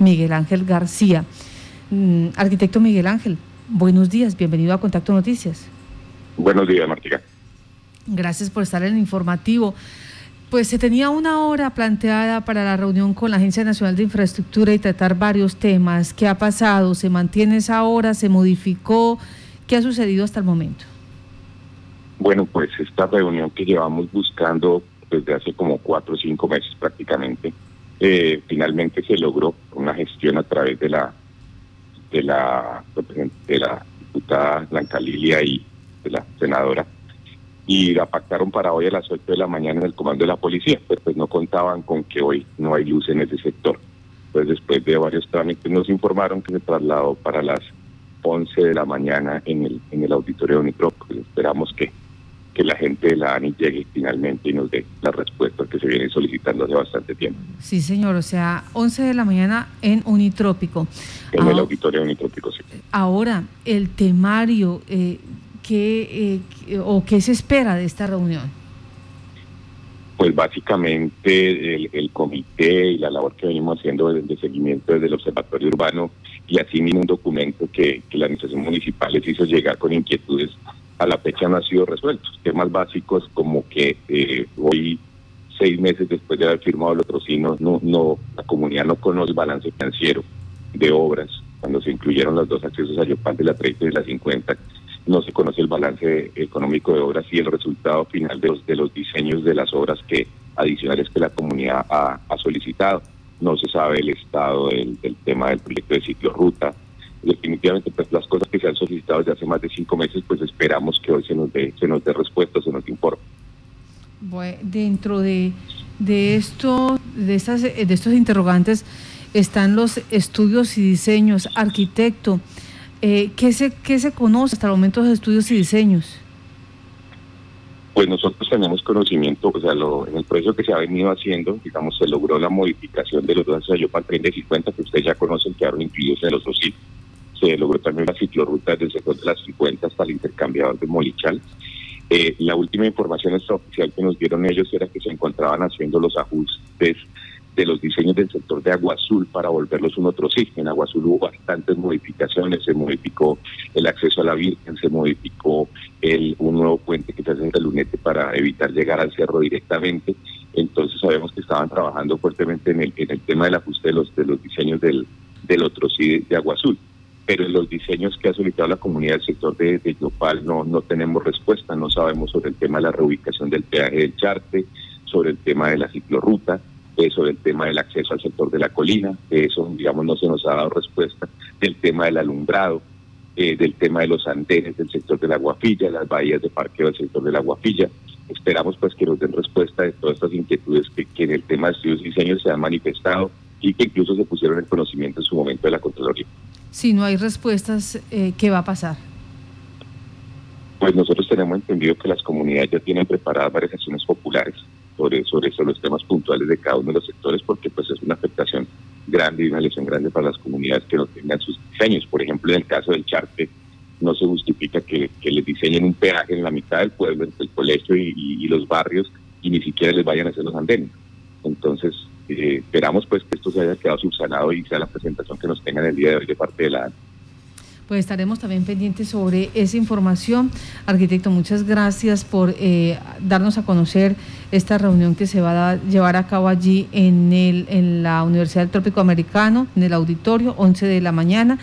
Miguel Ángel García. Mm, arquitecto Miguel Ángel, buenos días, bienvenido a Contacto Noticias. Buenos días, Martica. Gracias por estar en el informativo. Pues se tenía una hora planteada para la reunión con la Agencia Nacional de Infraestructura y tratar varios temas. ¿Qué ha pasado? ¿Se mantiene esa hora? ¿Se modificó? ¿Qué ha sucedido hasta el momento? Bueno, pues esta reunión que llevamos buscando desde hace como cuatro o cinco meses prácticamente, eh, finalmente se logró una gestión a través de la de la de la diputada Blanca Lilia y de la senadora y la pactaron para hoy a las 8 de la mañana en el comando de la policía, pero pues no contaban con que hoy no hay luz en ese sector. Pues después de varios trámites nos informaron que se trasladó para las 11 de la mañana en el, en el auditorio de Unitrop. Pues esperamos que, que la gente de la ANI llegue finalmente y nos dé las respuestas que se vienen solicitando hace bastante tiempo. Sí, señor, o sea, 11 de la mañana en Unitrópico. En el auditorio de Unitrópico, sí. Ahora, el temario, eh, ¿qué, eh, o qué se espera de esta reunión? Pues básicamente el, comité y la labor que venimos haciendo de, seguimiento desde el Observatorio Urbano y así mismo un documento que, la Administración Municipal les hizo llegar con inquietudes a la fecha no ha sido resuelto. Temas básicos como que eh, hoy, seis meses después de haber firmado el otro no, no, la comunidad no conoce el balance financiero de obras cuando se incluyeron los dos accesos a Yopal de la 30 y de la 50 no se conoce el balance económico de obras y el resultado final de los, de los diseños de las obras que adicionales que la comunidad ha, solicitado. No se sabe el estado del, tema del proyecto de ciclo ruta. Definitivamente, pues las cosas que se han solicitado desde hace más de cinco meses, pues esperamos que hoy se nos dé, se nos dé respuesta, se nos informe. Bueno, dentro de, de esto, de estas, de estos interrogantes, están los estudios y diseños. Arquitecto, eh, ¿qué, se, ¿Qué se conoce hasta el momento de estudios y diseños? Pues nosotros tenemos conocimiento, o sea, lo, en el proceso que se ha venido haciendo, digamos, se logró la modificación de los dos para 30 y 50, que ustedes ya conocen, quedaron incluidos en los dos sitios. Se logró también la ciclorruta desde el sector de las 50 hasta el intercambiador de Molichal. Eh, la última información extraoficial que nos dieron ellos era que se encontraban haciendo los ajustes de los diseños del sector de Agua Azul para volverlos un otro. En Agua Azul hubo bastantes modificaciones, se modificó el acceso a la Virgen, se modificó el, un nuevo puente que se hace en el Lunete para evitar llegar al cerro directamente. Entonces sabemos que estaban trabajando fuertemente en el, en el tema del ajuste de los, de los diseños del, del otro de Agua Azul pero en los diseños que ha solicitado la comunidad del sector de, de Yopal no, no tenemos respuesta, no sabemos sobre el tema de la reubicación del peaje del Charte, sobre el tema de la ciclorruta, sobre el tema del acceso al sector de la colina, eso, digamos, no se nos ha dado respuesta, del tema del alumbrado, eh, del tema de los andenes del sector de la Guafilla, las bahías de parqueo del sector de la Guafilla. Esperamos pues que nos den respuesta de todas estas inquietudes que, en el tema de estudios y diseños se han manifestado y que incluso se pusieron en conocimiento en su momento de la Contraloría. Si no hay respuestas, eh, ¿qué va a pasar? Pues nosotros tenemos entendido que las comunidades ya tienen preparadas varias acciones populares sobre, sobre los temas puntuales de cada uno de los sectores, porque pues es una afectación grande y una lesión grande para las comunidades que no tengan sus diseños. Por ejemplo, en el caso del Charte, no se justifica que les diseñen un peaje en la mitad del pueblo, entre el colegio y, los barrios, y ni siquiera les vayan a hacer los andenes. Entonces, eh, esperamos pues que esto se haya quedado subsanado y sea la presentación que nos tengan el día de hoy de parte de la pues estaremos también pendientes sobre esa información. Arquitecto, muchas gracias por eh, darnos a conocer esta reunión que se va a llevar a cabo allí en, el, en la Universidad del Trópico Americano, en el auditorio, 11 de la mañana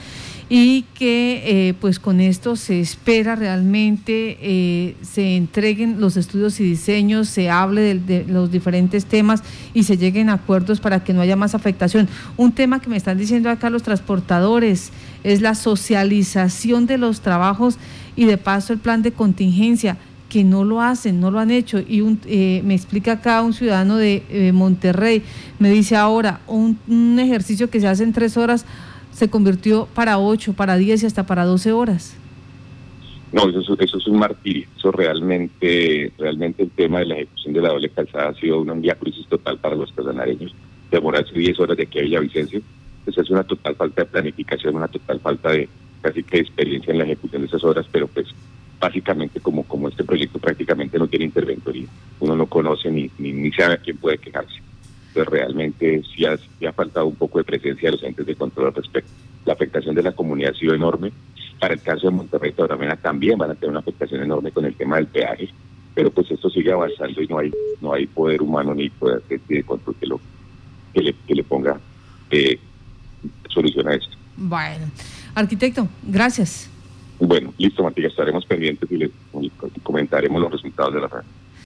y que eh, pues con esto se espera realmente eh, se entreguen los estudios y diseños, se hable de, los diferentes temas y se lleguen a acuerdos para que no haya más afectación. Un tema que me están diciendo acá los transportadores es la socialización de los trabajos y de paso el plan de contingencia que no lo hacen, no lo han hecho. Y eh, me explica acá un ciudadano de Monterrey, me dice ahora, un, un ejercicio que se hace en tres horas, se convirtió para 8, para 10 y hasta para 12 horas. No, eso, eso es un martirio. Eso realmente, realmente el tema de la ejecución de la doble calzada ha sido una crisis total para los casanareños. Demorarse 10 horas de aquí a Villavicencio, pues es una total falta de planificación, una total falta de casi que experiencia en la ejecución de esas horas, pero pues básicamente como, como este proyecto prácticamente no tiene interventoría. Uno no conoce ni, ni, ni sabe a quién puede quejarse Entonces realmente sí ha, ha faltado un poco de presencia de los entes de control al respecto. La afectación de la comunidad ha sido enorme. Para el caso de Monterrey también van a tener una afectación enorme con el tema del peaje, pero pues esto sigue avanzando y no hay no hay poder humano ni poder de control que, lo, que, le, que le ponga eh, solución a esto. Bueno, arquitecto, gracias. Bueno, listo, Matías, estaremos pendientes y le comentaremos los resultados de la